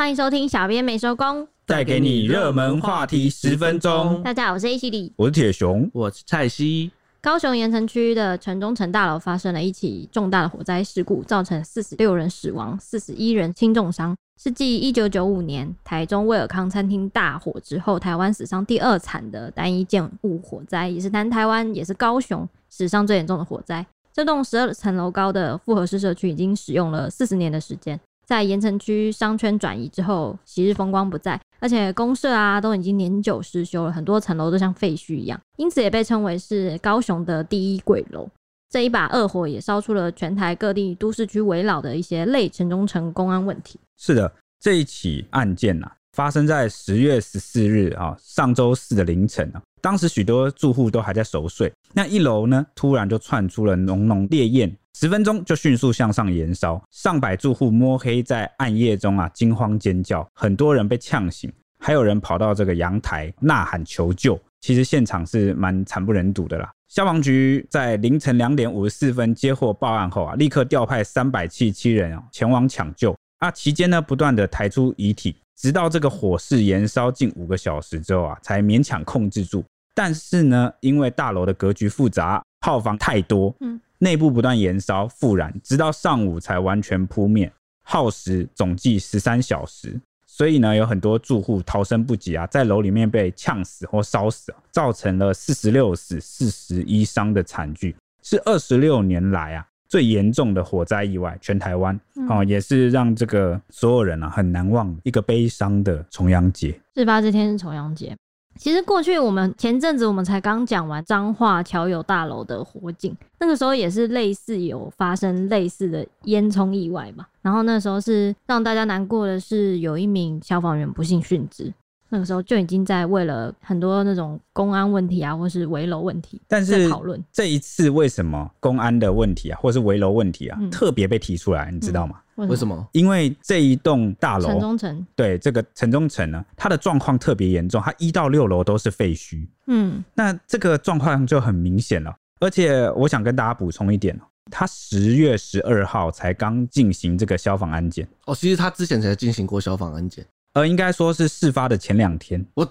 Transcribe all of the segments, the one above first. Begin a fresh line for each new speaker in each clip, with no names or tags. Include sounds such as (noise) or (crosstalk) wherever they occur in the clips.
欢迎收听小编没收工，
带给你热门话题十分钟。
大家好，我是 A 西里，
我是铁熊，
我是蔡西。
高雄盐城区的城中城大楼发生了一起重大的火灾事故，造成四十六人死亡，四十一人轻重伤，是继一九九五年台中威尔康餐厅大火之后，台湾史上第二惨的单一建物火灾，也是南台湾，也是高雄史上最严重的火灾。这栋十二层楼高的复合式社区已经使用了四十年的时间。在盐城区商圈转移之后，昔日风光不再，而且公社啊都已经年久失修了，很多层楼都像废墟一样，因此也被称为是高雄的第一鬼楼。这一把恶火也烧出了全台各地都市区围绕的一些类城中城公安问题。
是的，这一起案件呐、啊，发生在十月十四日啊，上周四的凌晨啊，当时许多住户都还在熟睡，那一楼呢，突然就窜出了浓浓烈焰。十分钟就迅速向上延烧，上百住户摸黑在暗夜中啊惊慌尖叫，很多人被呛醒，还有人跑到这个阳台呐喊求救。其实现场是蛮惨不忍睹的啦。消防局在凌晨两点五十四分接获报案后啊，立刻调派三百七十七人啊前往抢救。啊，期间呢不断的抬出遗体，直到这个火势延烧近五个小时之后啊，才勉强控制住。但是呢，因为大楼的格局复杂，炮房太多，嗯。内部不断延烧复燃，直到上午才完全扑灭，耗时总计十三小时。所以呢，有很多住户逃生不及啊，在楼里面被呛死或烧死，造成了四十六死四十一伤的惨剧，是二十六年来啊最严重的火灾意外，全台湾哦，也是让这个所有人啊很难忘一个悲伤的重阳节。
事发这天是重阳节。其实过去我们前阵子我们才刚讲完彰化侨友大楼的火警，那个时候也是类似有发生类似的烟囱意外嘛。然后那时候是让大家难过的是，有一名消防员不幸殉职。那个时候就已经在为了很多那种公安问题啊，或是围楼问题，
但是讨论这一次为什么公安的问题啊，或是围楼问题啊，嗯、特别被提出来，你知道吗？
嗯、
为什么？
因为这一栋大楼
城中城，
对这个城中城呢，它的状况特别严重，它一到六楼都是废墟。嗯，那这个状况就很明显了。而且我想跟大家补充一点，他十月十二号才刚进行这个消防安检。
哦，其实他之前才进行过消防安检。
呃，应该说是事发的前两天，
我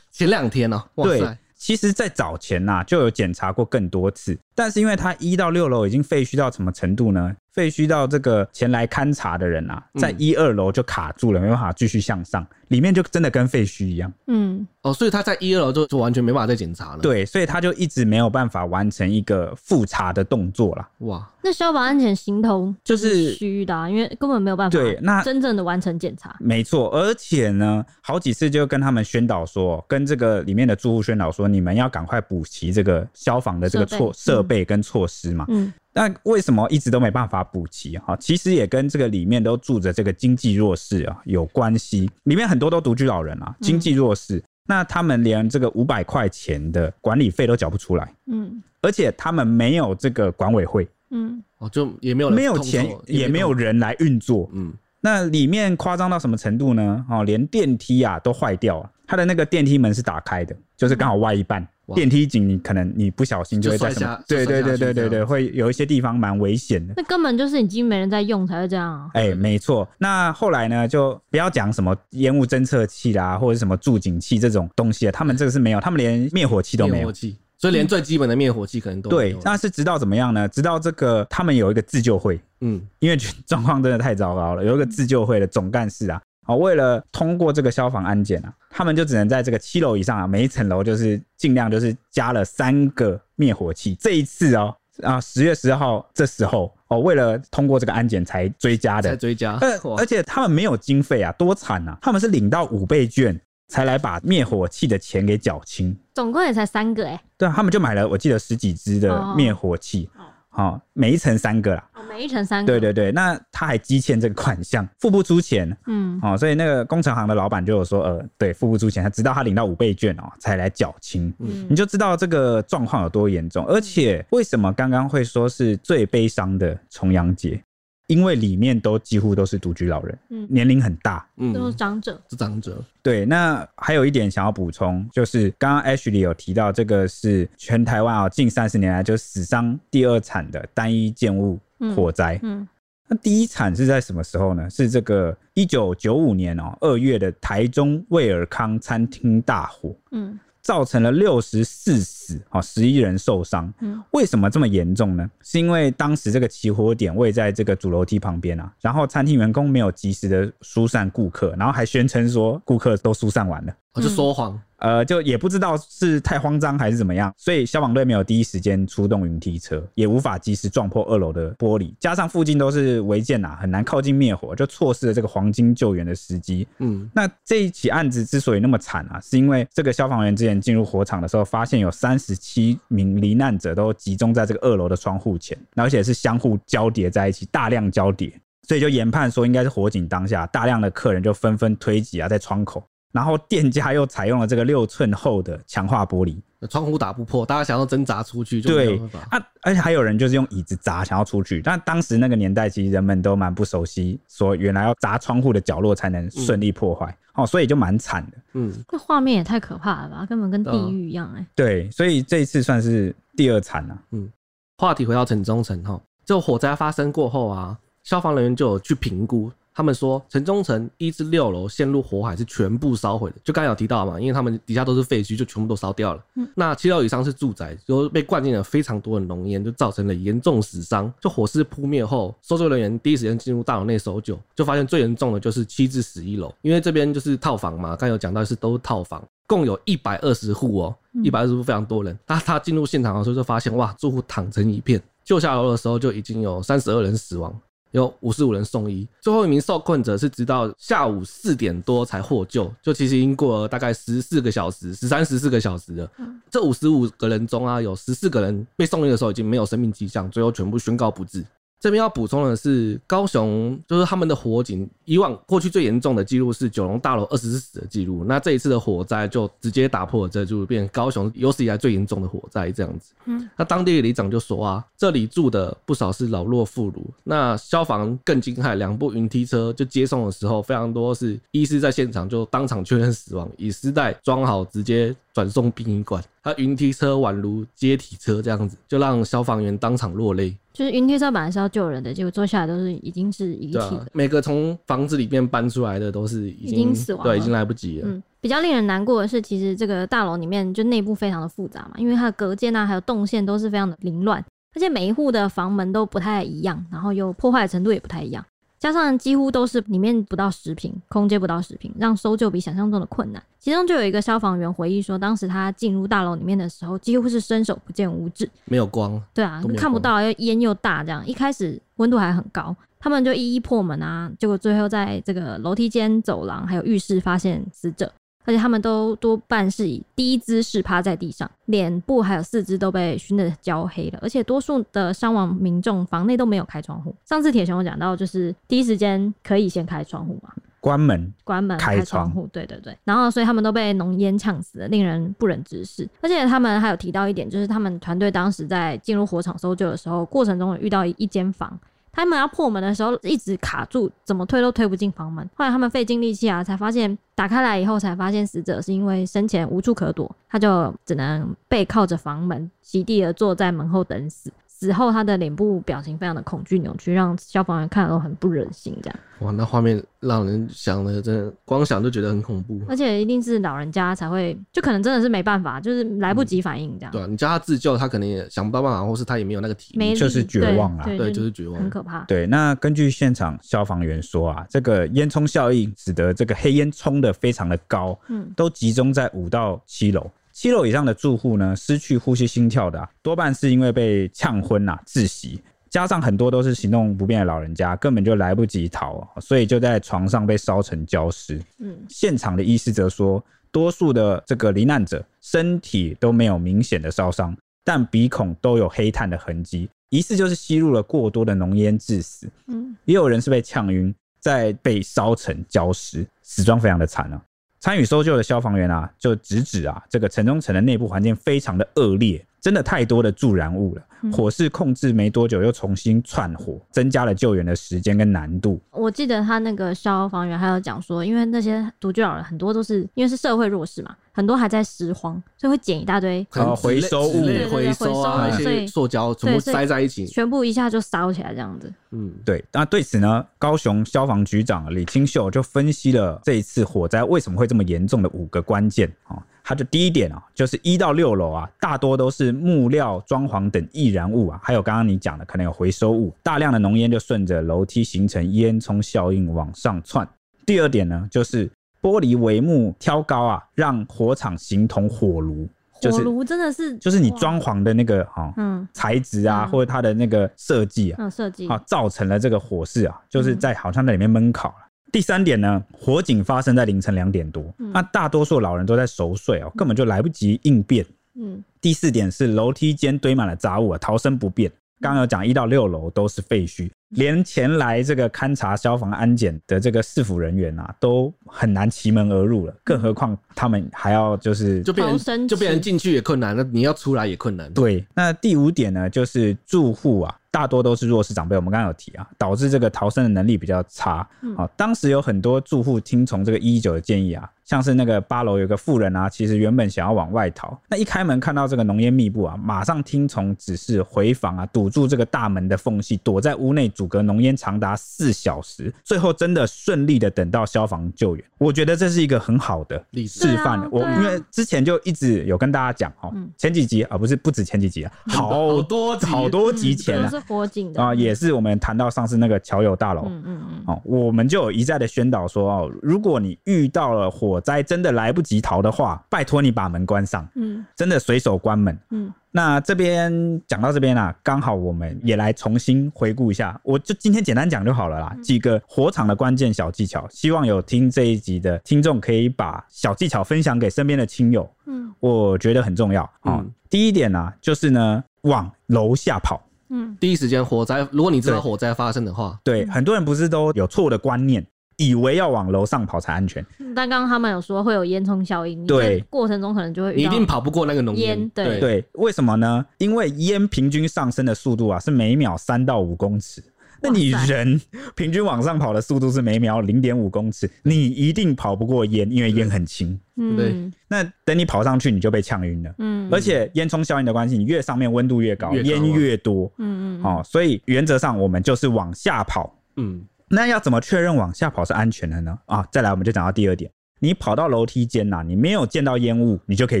前两天呢、喔，
对，其实，在早前呐、啊，就有检查过更多次，但是因为它一到六楼已经废墟到什么程度呢？废墟到这个前来勘察的人啊，在一二楼就卡住了，没办法继续向上，里面就真的跟废墟一样。嗯，
哦，所以他在一二楼就就完全没办法再检查了。
对，所以他就一直没有办法完成一个复查的动作了。哇，
那消防安全行头就是虚的、啊，因为根本没有办法对那真正的完成检查。
没错，而且呢，好几次就跟他们宣导说，跟这个里面的住户宣导说，你们要赶快补齐这个消防的这个措设备跟措施嘛。嗯。那为什么一直都没办法补齐？哈，其实也跟这个里面都住着这个经济弱势啊有关系。里面很多都独居老人啊，经济弱势，那他们连这个五百块钱的管理费都缴不出来。嗯，而且他们没有这个管委会。嗯，
哦，就也没有
没有钱，也没有人来运作。嗯，那里面夸张到什么程度呢？哦，连电梯啊都坏掉了，它的那个电梯门是打开的，就是刚好歪一半。电梯井，你可能你不小心就会在什么？对对对对对对，会有一些地方蛮危险的。
那根本就是已经没人在用才会这样啊！
哎，没错。那后来呢，就不要讲什么烟雾侦测器啦，或者什么助警器这种东西啊，他们这个是没有，他们连灭火器都没有。灭火器，
所以连最基本的灭火器可能都。
对。那是直到怎么样呢？直到这个他们有一个自救会，嗯，因为状况真的太糟糕了，有一个自救会的总干事啊。啊，为了通过这个消防安检啊，他们就只能在这个七楼以上啊，每一层楼就是尽量就是加了三个灭火器。这一次哦，啊，十月十号这时候哦，为了通过这个安检才追加的，
才追加。
而而且他们没有经费啊，多惨啊！他们是领到五倍券才来把灭火器的钱给缴清。
总共也才三个哎、欸。
对啊，他们就买了，我记得十几支的灭火器。哦好、哦，每一层三个啦。
哦，每一层三个。
对对对，那他还积欠这个款项，付不出钱。嗯，好、哦，所以那个工程行的老板就有说，呃，对，付不出钱，他直到他领到五倍券哦，才来缴清。嗯，你就知道这个状况有多严重。而且为什么刚刚会说是最悲伤的重阳节？因为里面都几乎都是独居老人，嗯，年龄很大，
嗯，都是长者，
是长者。
对，那还有一点想要补充，就是刚刚 Ashley 有提到，这个是全台湾啊近三十年来就史上第二惨的单一建物火灾。嗯，那第一惨是在什么时候呢？是这个一九九五年哦二月的台中卫尔康餐厅大火，嗯，造成了六十四死，啊，十一人受伤。嗯，为什么这么严重呢？是因为当时这个起火点位在这个主楼梯旁边啊，然后餐厅员工没有及时的疏散顾客，然后还宣称说顾客都疏散完了，
我就说谎。
呃，就也不知道是太慌张还是怎么样，所以消防队没有第一时间出动云梯车，也无法及时撞破二楼的玻璃，加上附近都是违建呐，很难靠近灭火，就错失了这个黄金救援的时机。嗯，那这一起案子之所以那么惨啊，是因为这个消防员之前进入火场的时候，发现有三十七名罹难者都集中在这个二楼的窗户前，而且是相互交叠在一起，大量交叠，所以就研判说应该是火警当下，大量的客人就纷纷推挤啊在窗口。然后店家又采用了这个六寸厚的强化玻璃，
窗户打不破，大家想要挣扎出去就没有办法。
对啊，而且还有人就是用椅子砸想要出去，但当时那个年代其实人们都蛮不熟悉，说原来要砸窗户的角落才能顺利破坏，嗯、哦，所以就蛮惨的。嗯，
那画面也太可怕了吧，根本跟地狱一样哎、欸。
对，所以这一次算是第二惨了、啊。
嗯，话题回到城中城哈，就火灾发生过后啊，消防人员就有去评估。他们说，城中城一至六楼陷入火海是全部烧毁的，就刚才有提到嘛，因为他们底下都是废墟，就全部都烧掉了。嗯，那七楼以上是住宅，就被灌进了非常多的浓烟，就造成了严重死伤。就火势扑灭后，搜救人员第一时间进入大楼内搜救，就发现最严重的就是七至十一楼，因为这边就是套房嘛，刚有讲到是都是套房，共有一百二十户哦，一百二十户非常多人。他他进入现场的时候就发现，哇，住户躺成一片，救下楼的时候就已经有三十二人死亡。有五十五人送医，最后一名受困者是直到下午四点多才获救，就其实已经过了大概十四个小时，十三十四个小时了。这五十五个人中啊，有十四个人被送医的时候已经没有生命迹象，最后全部宣告不治。这边要补充的是，高雄就是他们的火警，以往过去最严重的记录是九龙大楼二十四死的记录，那这一次的火灾就直接打破了这，就变成高雄有史以来最严重的火灾这样子。嗯，那当地的里长就说啊，这里住的不少是老弱妇孺，那消防更惊骇，两部云梯车就接送的时候，非常多是医师在现场就当场确认死亡，以尸袋装好直接转送殡仪馆。他云梯车宛如接体车这样子，就让消防员当场落泪。
就是云梯车本来是要救人的，结果坐下来都是已经是遗体了。啊、
每个从房子里面搬出来的都是已经，死亡了，对，已经来不及了。
嗯，比较令人难过的是，其实这个大楼里面就内部非常的复杂嘛，因为它的隔间啊，还有动线都是非常的凌乱，而且每一户的房门都不太一样，然后又破坏的程度也不太一样。加上几乎都是里面不到十平，空间不到十平，让搜救比想象中的困难。其中就有一个消防员回忆说，当时他进入大楼里面的时候，几乎是伸手不见五指，
没有光。
对啊，看不到，又烟又大，这样一开始温度还很高，他们就一一破门啊，结果最后在这个楼梯间、走廊还有浴室发现死者。而且他们都多半是以低姿势趴在地上，脸部还有四肢都被熏得焦黑了。而且多数的伤亡民众房内都没有开窗户。上次铁雄有讲到，就是第一时间可以先开窗户嘛，
关门、
关门、
开
窗户。对对对。然后所以他们都被浓烟呛死了，令人不忍直视。而且他们还有提到一点，就是他们团队当时在进入火场搜救的时候，过程中有遇到一间房。他们要破门的时候一直卡住，怎么推都推不进房门。后来他们费尽力气啊，才发现打开来以后，才发现死者是因为生前无处可躲，他就只能背靠着房门，席地而坐在门后等死。死后，他的脸部表情非常的恐惧扭曲，让消防员看了都很不忍心。这样
哇，那画面让人想的真的光想就觉得很恐怖。
而且一定是老人家才会，就可能真的是没办法，就是来不及反应这样。
嗯、对、啊，你叫他自救，他可能也想不到办法，或是他也没有那个体力，
就是绝望啊。
对，
对，就是绝望，
很可怕。
对，那根据现场消防员说啊，这个烟囱效应使得这个黑烟冲的非常的高，嗯，都集中在五到七楼。七楼以上的住户呢，失去呼吸心跳的、啊、多半是因为被呛昏呐、啊、窒息，加上很多都是行动不便的老人家，根本就来不及逃，所以就在床上被烧成焦尸。嗯，现场的医师则说，多数的这个罹难者身体都没有明显的烧伤，但鼻孔都有黑炭的痕迹，疑似就是吸入了过多的浓烟致死。嗯，也有人是被呛晕，再被烧成焦尸，死状非常的惨啊。参与搜救的消防员啊，就直指啊，这个城中城的内部环境非常的恶劣，真的太多的助燃物了，火势控制没多久又重新窜火，增加了救援的时间跟难度。
我记得他那个消防员还有讲说，因为那些独居老人很多都是因为是社会弱势嘛。很多还在拾荒，所以会捡一大堆
回收物，
回收啊，一些塑胶全部塞在一起，
全部一下就烧起来这样子。
嗯，对。那对此呢，高雄消防局长李清秀就分析了这一次火灾为什么会这么严重的五个关键啊。他就第一点啊，就是一到六楼啊，大多都是木料、装潢等易燃物啊，还有刚刚你讲的可能有回收物，大量的浓烟就顺着楼梯形成烟囱效应往上窜。第二点呢，就是。玻璃帷幕挑高啊，让火场形同火炉。火
炉真的是，
就是你装潢的那个哈，嗯，材质啊，或者它的那个设计啊，
嗯，设计
啊，造成了这个火势啊，就是在好像在里面闷烤了。第三点呢，火警发生在凌晨两点多，那大多数老人都在熟睡哦，根本就来不及应变。嗯。第四点是楼梯间堆满了杂物啊，逃生不便。刚刚有讲一到六楼都是废墟。连前来这个勘察消防安检的这个市府人员啊，都很难奇门而入了，更何况他们还要就是
就变成就变成进去也困难，那你要出来也困难。
对，那第五点呢，就是住户啊。大多都是弱势长辈，我们刚刚有提啊，导致这个逃生的能力比较差。好，当时有很多住户听从这个一一九的建议啊，像是那个八楼有个妇人啊，其实原本想要往外逃，那一开门看到这个浓烟密布啊，马上听从指示回房啊，堵住这个大门的缝隙，躲在屋内阻隔浓烟长达四小时，最后真的顺利的等到消防救援。我觉得这是一个很好的示范。我因为之前就一直有跟大家讲哦，前几集啊，不是不止前几集啊，好多好多集前啊。
火警的。
啊，也是我们谈到上次那个侨友大楼，嗯嗯嗯，哦，我们就有一再的宣导说哦，如果你遇到了火灾，真的来不及逃的话，拜托你把门关上，嗯，真的随手关门，嗯。那这边讲到这边啊，刚好我们也来重新回顾一下，我就今天简单讲就好了啦，几个火场的关键小技巧，希望有听这一集的听众可以把小技巧分享给身边的亲友，嗯，我觉得很重要啊。嗯，第一点呢，就是呢，往楼下跑。
嗯，第一时间火灾，如果你知道火灾发生的话，
对，对，很多人不是都有错误的观念，以为要往楼上跑才安全。
但刚刚他们有说会有烟囱效应，
对，
过程中可能就会
你一定跑不过那个浓
烟。
对对，为什么呢？因为烟平均上升的速度啊是每秒三到五公尺。那你人平均往上跑的速度是每秒零点五公尺，你一定跑不过烟，因为烟很轻。
嗯，
对。那等你跑上去，你就被呛晕了。嗯。而且烟囱效应的关系，你越上面温度越高，烟越，越多。嗯嗯。哦，所以原则上我们就是往下跑。嗯。那要怎么确认往下跑是安全的呢？啊，再来我们就讲到第二点，你跑到楼梯间呐，你没有见到烟雾，你就可以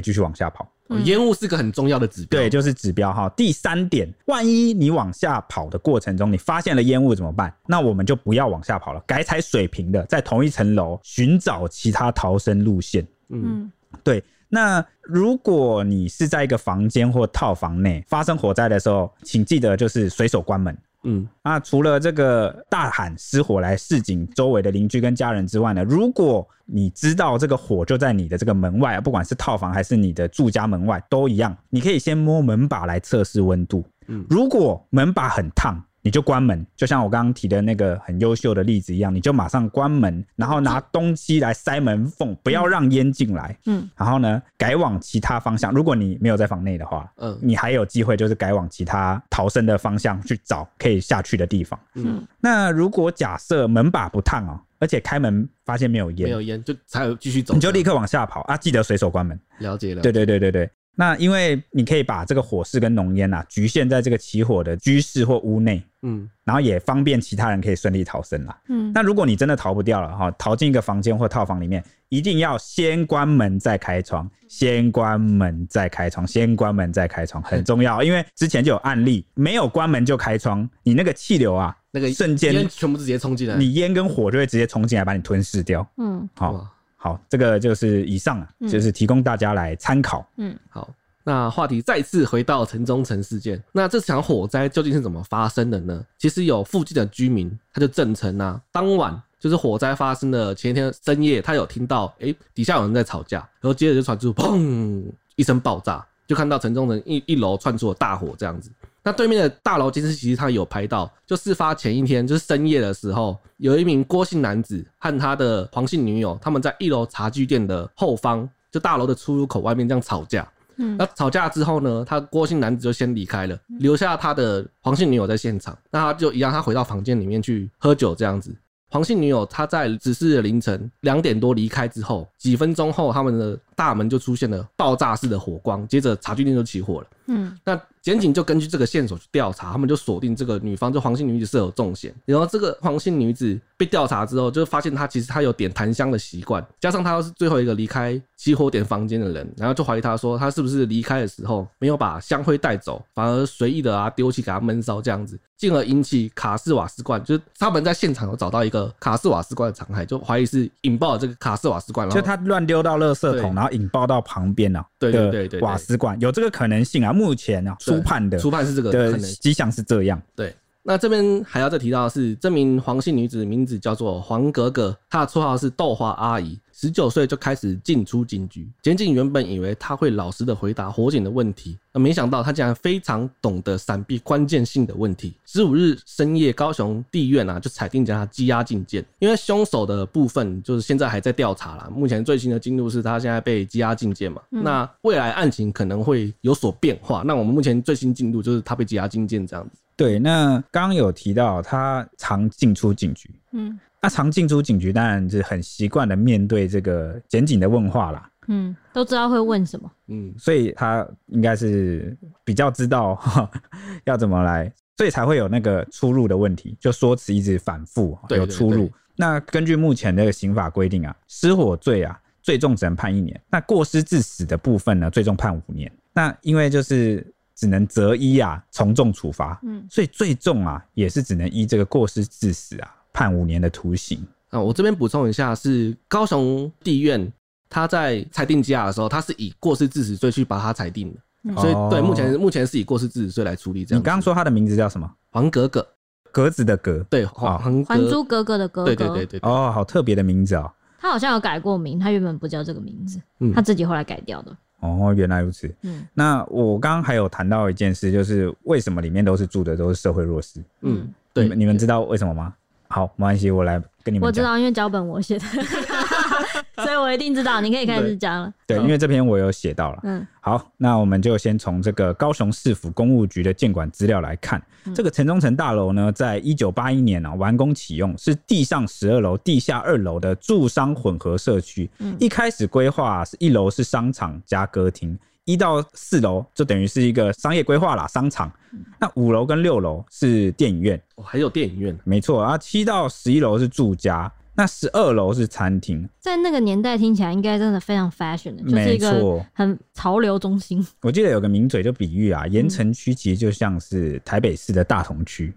继续往下跑。
烟雾是个很重要的指标，
对，就是指标哈。第三点，万一你往下跑的过程中，你发现了烟雾怎么办？那我们就不要往下跑了，改踩水平的，在同一层楼寻找其他逃生路线。嗯，对。那如果你是在一个房间或套房内发生火灾的时候，请记得就是随手关门。嗯，那除了这个大喊失火来示警周围的邻居跟家人之外呢，如果你知道这个火就在你的这个门外，不管是套房还是你的住家门外都一样，你可以先摸门把来测试温度。嗯，如果门把很烫。你就关门，就像我刚刚提的那个很优秀的例子一样，你就马上关门，然后拿东西来塞门缝，不要让烟进来。嗯，然后呢，改往其他方向。如果你没有在房内的话，嗯，你还有机会就是改往其他逃生的方向去找可以下去的地方。嗯，那如果假设门把不烫哦，而且开门发现没有烟，
没有烟就才有继续走，
你就立刻往下跑啊，记得随手关门。
了解了。
对对对对对。那因为你可以把这个火势跟浓烟啊局限在这个起火的居室或屋内，嗯，然后也方便其他人可以顺利逃生啦，嗯。那如果你真的逃不掉了哈，逃进一个房间或套房里面，一定要先关门再开窗，先关门再开窗，先关门再开窗，很重要。因为之前就有案例，没有关门就开窗，你那个气流啊，那个瞬
间全部直接冲进来，
你烟跟火就会直接冲进来把你吞噬掉。嗯，好。好，这个就是以上啊，就是提供大家来参考。
嗯，好，那话题再次回到城中城事件，那这场火灾究竟是怎么发生的呢？其实有附近的居民，他就证称啊，当晚就是火灾发生的前一天深夜，他有听到哎、欸、底下有人在吵架，然后接着就传出砰一声爆炸，就看到城中城一一楼窜出了大火这样子。那对面的大楼监视器，其实他有拍到，就事发前一天，就是深夜的时候，有一名郭姓男子和他的黄姓女友，他们在一楼茶具店的后方，就大楼的出入口外面这样吵架。
嗯
那吵架之后呢，他郭姓男子就先离开了，留下他的黄姓女友在现场。那他就一样，他回到房间里面去喝酒这样子。黄姓女友她在指示的凌晨两点多离开之后，几分钟后，他们的大门就出现了爆炸式的火光，接着茶具店就起火了。
嗯，
那检警就根据这个线索去调查，他们就锁定这个女方，就黄姓女子是有重嫌。然后这个黄姓女子被调查之后，就发现她其实她有点檀香的习惯，加上她又是最后一个离开起火点房间的人，然后就怀疑她说她是不是离开的时候没有把香灰带走，反而随意的啊丢弃给她闷烧这样子，进而引起卡斯瓦斯罐。就是他们在现场有找到一个卡斯瓦斯罐的残骸，就怀疑是引爆了这个卡斯瓦斯罐，然后
就他乱丢到垃圾桶，然后引爆到旁边啊
对
对
对对，
瓦斯罐有这个可能性啊。目前
呢，
初判的
初判是这个
的迹象是这样
对那这边还要再提到的是，这名黄姓女子名字叫做黄格格，她的绰号是豆花阿姨，十九岁就开始进出警局。检警原本以为她会老实的回答火警的问题，那没想到她竟然非常懂得闪避关键性的问题。十五日深夜，高雄地院啊就裁定将她羁押禁见，因为凶手的部分就是现在还在调查啦。目前最新的进度是她现在被羁押禁见嘛，那未来案情可能会有所变化。那我们目前最新进度就是她被羁押禁见这样子。
对，那刚刚有提到他常进出警局，
嗯
那常进出警局，当然是很习惯的面对这个检警的问话啦，
嗯，都知道会问什么。
嗯，
所以他应该是比较知道哈 (laughs) 要怎么来，所以才会有那个出入的问题，就说辞一直反
复
有出入。那根据目前的刑法规定啊，失火罪啊最重只能判一年，那过失致死的部分呢，最重判五年。那因为就是只能择一啊从重处罚，
嗯
所以最重啊也是只能依这个过失致死啊判五年的徒刑。
啊，我这边补充一下，是高雄地院他在裁定羁押的时候，他是以过失致死罪去把他裁定的，
嗯
所以对
哦
目前目前是以过失致死罪来处理。这样，
你刚刚说他的名字叫什么？
黄格格，
格子的格。
对，
哦
黄黄
还珠格格的格格，
对对对对，对
哦，好特别的名字哦。
他好像有改过名，他原本不叫这个名字，
嗯
他自己后来改掉的。
哦，原来如此。
嗯
那我刚刚还有谈到一件事，就是为什么里面都是住的都是社会弱势？
嗯，对
你们，你们知道为什么吗？好，没关系，我来跟你们讲。
我知道，因为脚本我写的，(laughs) (laughs) 所以我一定知道。你可以开始讲了。
对，因为这篇我有写到了。
嗯
好，那我们就先从这个高雄市府公务局的建管资料来看，
嗯
这个城中城大楼呢，在一九八一年啊完工启用，是地上十二楼、地下二楼的住商混合社区。
嗯
一开始规划是一楼是商场加歌厅，一到四楼就等于是一个商业规划啦，商场。那五楼跟六楼是电影院，
哦还有电影院，
没错啊。七到十一楼是住家，那十二楼是餐厅，
在那个年代听起来应该真的非常 fashion 的，就是一
个。
很潮流中心。
我记得有个名嘴就比喻啊，盐城区其实就像是台北市的大同区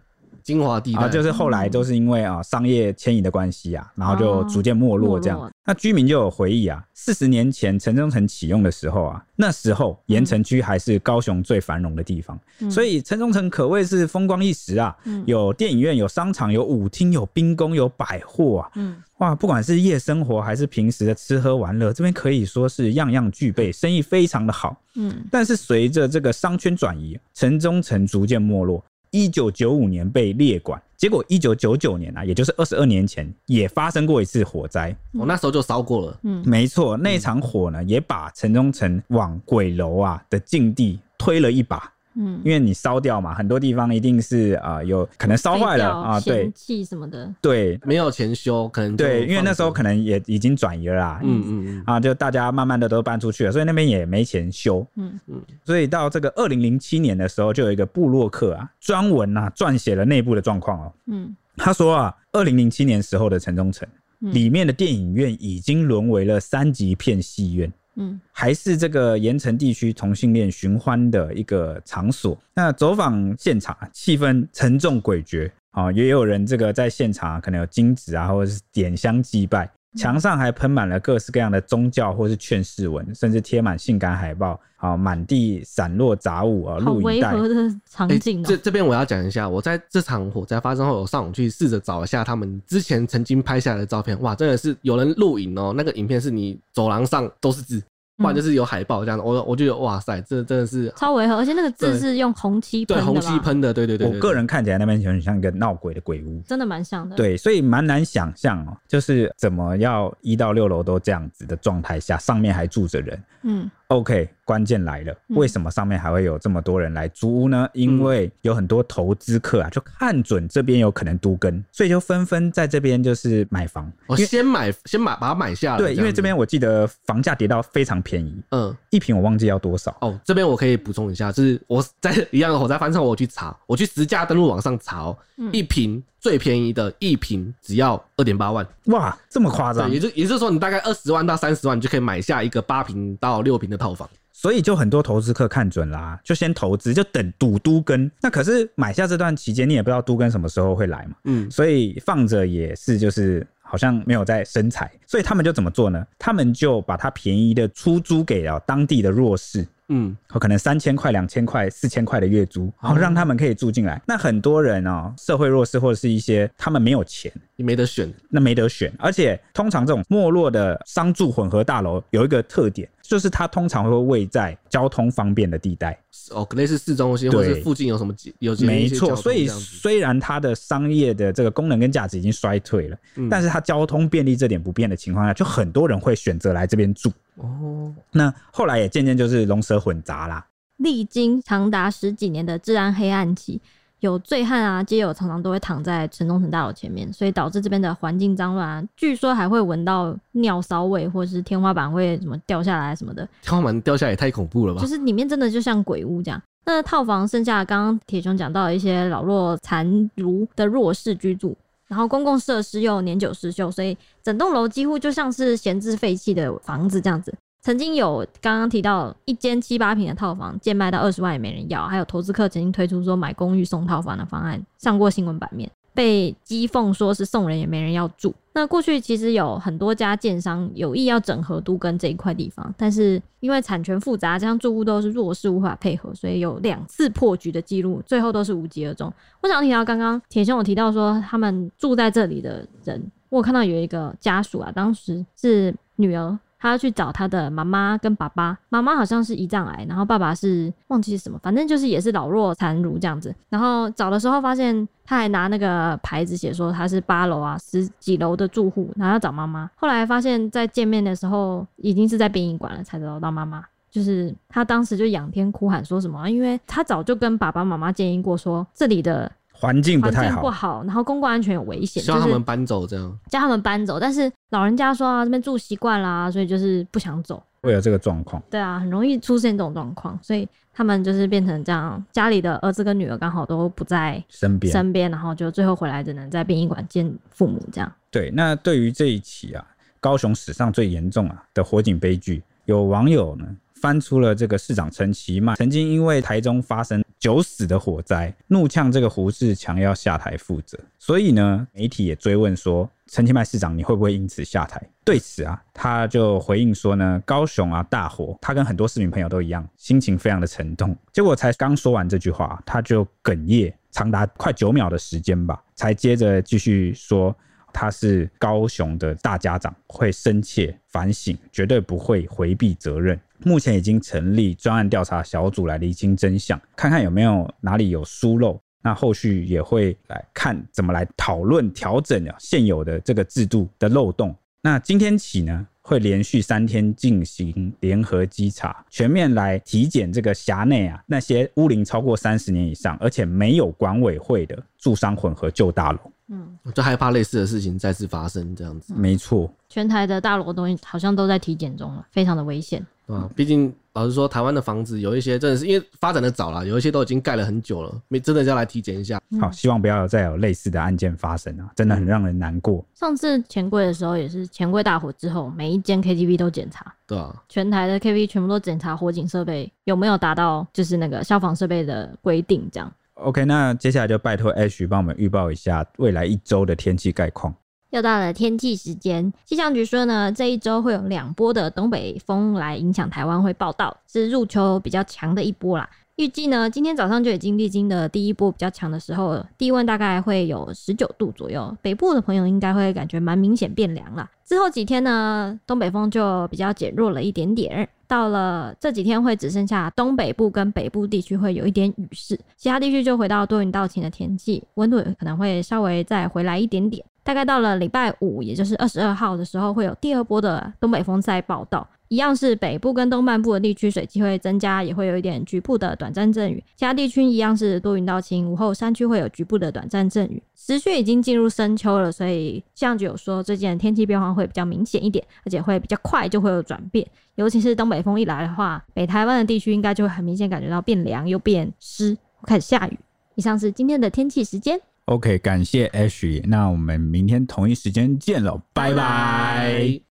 精华地带，
啊，就是后来都是因为啊商业迁移的关系啊，然后就逐渐没落
这样。
那居民就有回忆啊，四十年前城中城启用的时候啊，那时候盐城区还是高雄最繁荣的地方，
嗯。
所以城中城可谓是风光一时啊，
嗯。
有电影院、有商场、有舞厅、有兵工、有百货啊，
嗯。
哇，不管是夜生活还是平时的吃喝玩乐，这边可以说是样样具备，生意非常的好。
嗯。
但是随着这个商圈转移，城中城逐渐没落。一九九五年被列管，结果一九九九年啊，也就是二十二年前，也发生过一次火灾。
我那时候就烧过了，
嗯
没错，那场火呢，也把城中城往鬼楼啊的境地推了一把。
嗯，
因为你烧掉嘛，很多地方一定是啊、呃有可能烧坏了啊，对
嫌弃什么的。
对
没有钱修，可能就
对，因为那时候可能也已经转移了啦。
嗯嗯嗯，
啊，就大家慢慢的都搬出去了，所以那边也没钱修。
嗯嗯
所以到这个二零零七年的时候，就有一个部落客啊，专文啊撰写了内部的状况哦。
嗯
他说啊，二零零七年时候的城中城
嗯
里面的电影院已经沦为了三级片戏院。
嗯。
还是这个盐城地区同性恋寻欢的一个场所。那走访现场，气氛沉重诡谲。啊，也有人这个在现场可能有金子啊，或者是点香祭拜，墙上还喷满了各式各样的宗教或是劝世文，甚至贴满性感海报，啊，满地散落杂物啊，
好
录影带。
违和的场
欸
景哦、
这这边我要讲一下，我在这场火灾发生后，我上网去试着找一下他们之前曾经拍下来的照片。哇，真的是有人录影哦，那个影片是你走廊上都是字，不然就是有海报这样的。我我就觉得哇塞，这真的是
超违和，而且那个字是用红漆喷的
对红漆喷的，对对对对
我个人看起来那边很像一个闹鬼的鬼屋。
真的蛮像的。，
对，所以蛮难想象哦，就是怎么要一到六楼都这样子的状态下，上面还住着人。
嗯
OK，关键来了，为什么上面还会有这么多人来租屋呢？
嗯、
因为有很多投资客啊，就看准这边有可能都跟，所以就纷纷在这边就是买房。
我、哦、先买，先买把它买下来。
对，因为这边我记得房价跌到非常便宜，嗯，一平我忘记要多少。
哦，这边我可以补充一下，就是我在一样的我在翻上，我去查，我去实价登录网上查哦，嗯、一坪最便宜的一平只要二点八万。
哇，这么夸张？
也就也就是说，你大概二十万到三十万，你就可以买下一个八平到六平的套房。
所以就很多投资客看准啦，就先投资，就等赌都跟。那可是买下这段期间，你也不知道都跟什么时候会来嘛。嗯，所以放着也是就是好像没有在生财。所以他们就怎么做呢？他们就把它便宜的出租给了当地的弱势。嗯，可能三千块、两千块、四千块的月租，然后让他们可以住进来。那很多人哦，社会弱势或者是一些他们没有钱，
你没得选，
那没得选。而且通常这种没落的商住混合大楼有一个特点。就是它通常会位在交通方便的地带
哦，可能是市中心或者是附近有什么有
没错，所以虽然它的商业的这个功能跟价值已经衰退了，嗯、但是它交通便利这点不变的情况下，就很多人会选择来这边住哦。那后来也渐渐就是龙蛇混杂啦，
历经长达十几年的治安黑暗期。有醉汉啊，街友常常都会躺在城中城大楼前面，所以导致这边的环境脏乱啊。据说还会闻到尿骚味，或者是天花板会什么掉下来什么的。
天花板掉下来也太恐怖了吧？
就是里面真的就像鬼屋这样。那套房剩下刚刚铁雄讲到的一些老弱残儒的弱势居住，然后公共设施又年久失修，所以整栋楼几乎就像是闲置废弃的房子这样子。曾经有刚刚提到一间七八平的套房，贱卖到二十万也没人要，还有投资客曾经推出说买公寓送套房的方案，上过新闻版面，被讥讽说是送人也没人要住。那过去其实有很多家建商有意要整合都跟这一块地方，但是因为产权复杂，加上住户都是弱势无法配合，所以有两次破局的记录，最后都是无疾而终。我想提到刚刚铁兄有提到说他们住在这里的人，我有看到有一个家属啊，当时是女儿。他要去找他的妈妈跟爸爸，妈妈好像是胰脏癌，然后爸爸是忘记是什么，反正就是也是老弱残儒这样子。然后找的时候发现他还拿那个牌子写说他是八楼啊十几楼的住户，然后要找妈妈。后来发现在见面的时候已经是在殡仪馆了，才找到妈妈。就是他当时就仰天哭喊说什么，因为他早就跟爸爸妈妈建议过说这里的。
环境不太好，
不好，然后公共安全有危险，
叫他们搬走，这样
叫他们搬走。但是老人家说啊，这边住习惯啦，所以就是不想走。
会有这个状况，
对啊，很容易出现这种状况，所以他们就是变成这样，家里的儿子跟女儿刚好都不在身边，身边，然后就最后回来只能在殡仪馆见父母这样。
对，那对于这一起啊，高雄史上最严重啊的火警悲剧，有网友呢翻出了这个市长陈其迈曾经因为台中发生。九死的火灾，怒呛这个胡志强要下台负责，所以呢，媒体也追问说，陈其迈市长你会不会因此下台？对此啊，他就回应说呢，高雄啊大火，他跟很多市民朋友都一样，心情非常的沉痛。结果才刚说完这句话，他就哽咽长达快九秒的时间吧，才接着继续说，他是高雄的大家长，会深切反省，绝对不会回避责任。目前已经成立专案调查小组来厘清真相，看看有没有哪里有疏漏。那后续也会来看怎么来讨论调整现有的这个制度的漏洞。那今天起呢，会连续三天进行联合稽查，全面来体检这个辖内啊那些屋龄超过三十年以上，而且没有管委会的住商混合旧大楼。
嗯，我就害怕类似的事情再次发生，这样子。
没错，
全台的大楼东西好像都在体检中了，非常的危险。
啊，毕竟老实说，台湾的房子有一些真的是因为发展的早了，有一些都已经盖了很久了，没真的要来体检一下。
好，希望不要再有类似的案件发生啊，真的很让人难过。
上次钱柜的时候也是钱柜大火之后，每一间 KTV 都检查，
对啊，
全台的 KTV 全部都检查火警设备有没有达到就是那个消防设备的规定，这样。
OK，那接下来就拜托 Ash 帮我们预报一下未来一周的天气概况。
又到了天气时间，气象局说呢，这一周会有两波的东北风来影响台湾，会报道，是入秋比较强的一波啦。预计呢，今天早上就已经历经了第一波比较强的时候了，低温大概会有十九度左右，北部的朋友应该会感觉蛮明显变凉了。之后几天呢，东北风就比较减弱了一点点，到了这几天会只剩下东北部跟北部地区会有一点雨势，其他地区就回到多云到晴的天气，温度可能会稍微再回来一点点。大概到了礼拜五，也就是二十二号的时候，会有第二波的东北风在报道。一样是北部跟东半部的地区水汽会增加，也会有一点局部的短暂阵雨。其他地区一样是多云到晴，午后山区会有局部的短暂阵雨。时序已经进入深秋了，所以气象局有说最近的天气变化会比较明显一点，而且会比较快就会有转变。尤其是东北风一来的话，北台湾的地区应该就会很明显感觉到变凉又变湿，开始下雨。以上是今天的天气时间。
OK，感谢 Ashley，那我们明天同一时间见喽，拜拜。